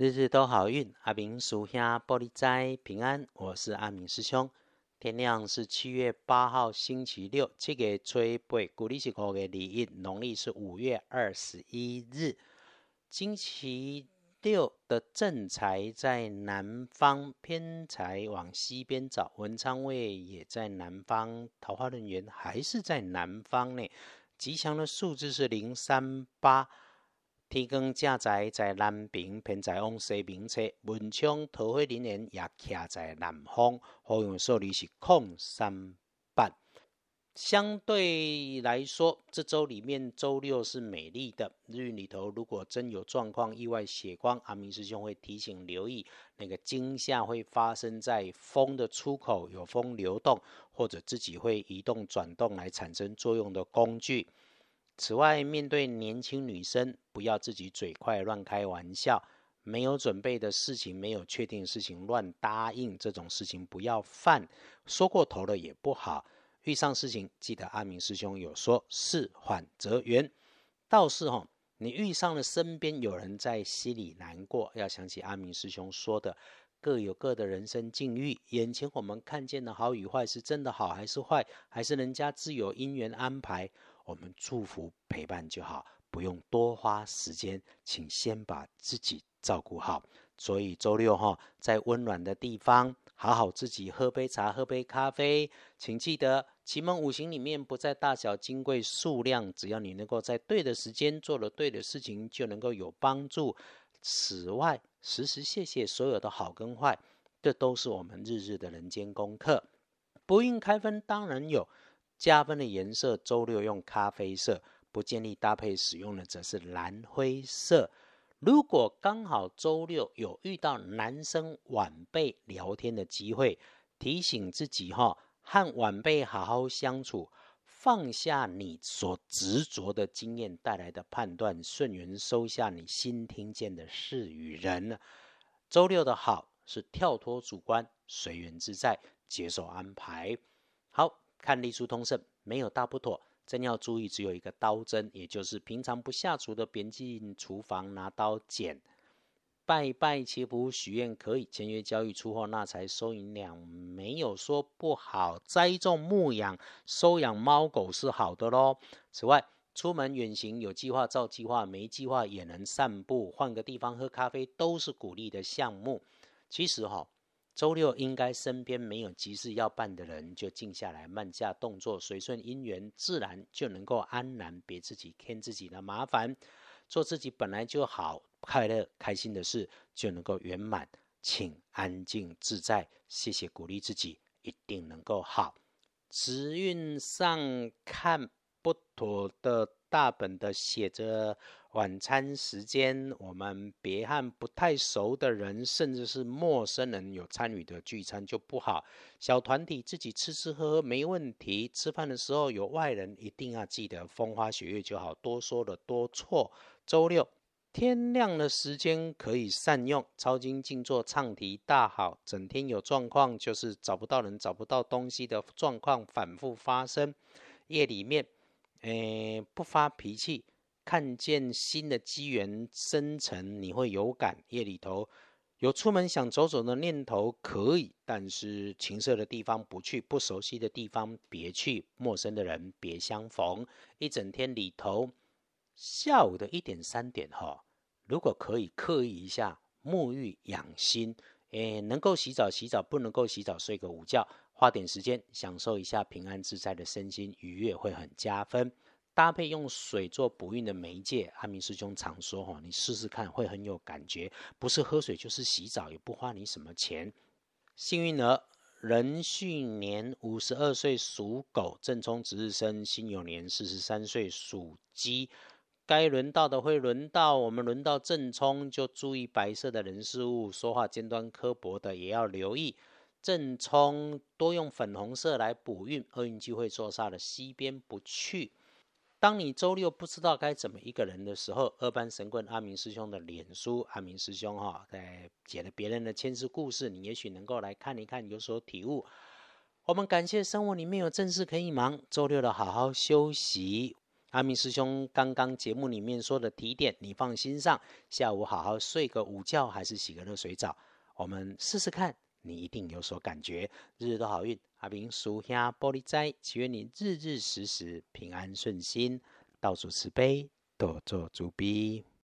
日日都好运，阿明属下玻璃斋平安。我是阿明师兄。天亮是七月八号星期六，七月初八，古历是五月二日，农历是五月二十一日。星期六的正财在南方，偏财往西边找。文昌位也在南方，桃花人员还是在南方呢。吉祥的数字是零三八。天光正在在南边，偏在往西边侧。文昌桃花人缘也徛在南方，好用数字是空三八。相对来说，这周里面周六是美丽的日运里头，如果真有状况、意外血光，阿明师兄会提醒留意，那个惊吓会发生在风的出口，有风流动，或者自己会移动、转动来产生作用的工具。此外，面对年轻女生，不要自己嘴快乱开玩笑，没有准备的事情，没有确定事情乱答应，这种事情不要犯，说过头了也不好。遇上事情，记得阿明师兄有说，事缓则圆。倒是哈，你遇上了身边有人在心里难过，要想起阿明师兄说的，各有各的人生境遇，眼前我们看见的好与坏，是真的好还是坏，还是人家自有因缘安排？我们祝福陪伴就好，不用多花时间，请先把自己照顾好。所以周六哈，在温暖的地方，好好自己喝杯茶，喝杯咖啡。请记得，奇门五行里面不在大小、金贵、数量，只要你能够在对的时间做了对的事情，就能够有帮助。此外，时时谢谢所有的好跟坏，这都是我们日日的人间功课。不运开分当然有。加分的颜色，周六用咖啡色，不建议搭配使用的则是蓝灰色。如果刚好周六有遇到男生晚辈聊天的机会，提醒自己哈，和晚辈好好相处，放下你所执着的经验带来的判断，顺缘收下你新听见的事与人。周六的好是跳脱主观，随缘自在，接受安排。好。看隶书通胜，没有大不妥，真要注意，只有一个刀针，也就是平常不下厨的，别进厨房拿刀剪。拜拜祈福许愿可以，签约交易出货那才收银两，没有说不好。栽种牧养收养猫狗是好的喽。此外，出门远行有计划照计划，没计划也能散步，换个地方喝咖啡都是鼓励的项目。其实哈。周六应该身边没有急事要办的人，就静下来，慢下动作，随顺因缘，自然就能够安然，别自己添自己的麻烦，做自己本来就好，快乐开心的事就能够圆满，请安静自在，谢谢鼓励自己，一定能够好。时运上看不妥的大本的写着。晚餐时间，我们别和不太熟的人，甚至是陌生人有参与的聚餐就不好。小团体自己吃吃喝喝没问题，吃饭的时候有外人，一定要记得风花雪月就好，多说了多错。周六天亮的时间可以善用，抄经静坐唱题大好。整天有状况，就是找不到人、找不到东西的状况反复发生。夜里面，诶，不发脾气。看见新的机缘生成，你会有感。夜里头有出门想走走的念头，可以，但是情色的地方不去，不熟悉的地方别去，陌生的人别相逢。一整天里头，下午的一点三点哈，如果可以刻意一下沐浴养心，诶，能够洗澡洗澡，不能够洗澡睡个午觉，花点时间享受一下平安自在的身心愉悦，会很加分。搭配用水做补运的媒介，阿明师兄常说哈，你试试看会很有感觉，不是喝水就是洗澡，也不花你什么钱。幸运儿，壬戌年五十二岁属狗，正冲值日生，辛酉年四十三岁属鸡。该轮到的会轮到，我们轮到正冲就注意白色的人事物，说话尖端刻薄的也要留意。正冲多用粉红色来补运，厄运机会坐煞的西边不去。当你周六不知道该怎么一个人的时候，二班神棍阿明师兄的脸书，阿明师兄哈在写了别人的前世故事，你也许能够来看一看，有所体悟。我们感谢生活里面有正事可以忙，周六的好好休息。阿明师兄刚刚节目里面说的提点，你放心上。下午好好睡个午觉，还是洗个热水澡，我们试试看，你一定有所感觉。日日都好运，阿明属下玻璃斋，祈愿你日日时时平安顺心，到处慈悲，多做主逼。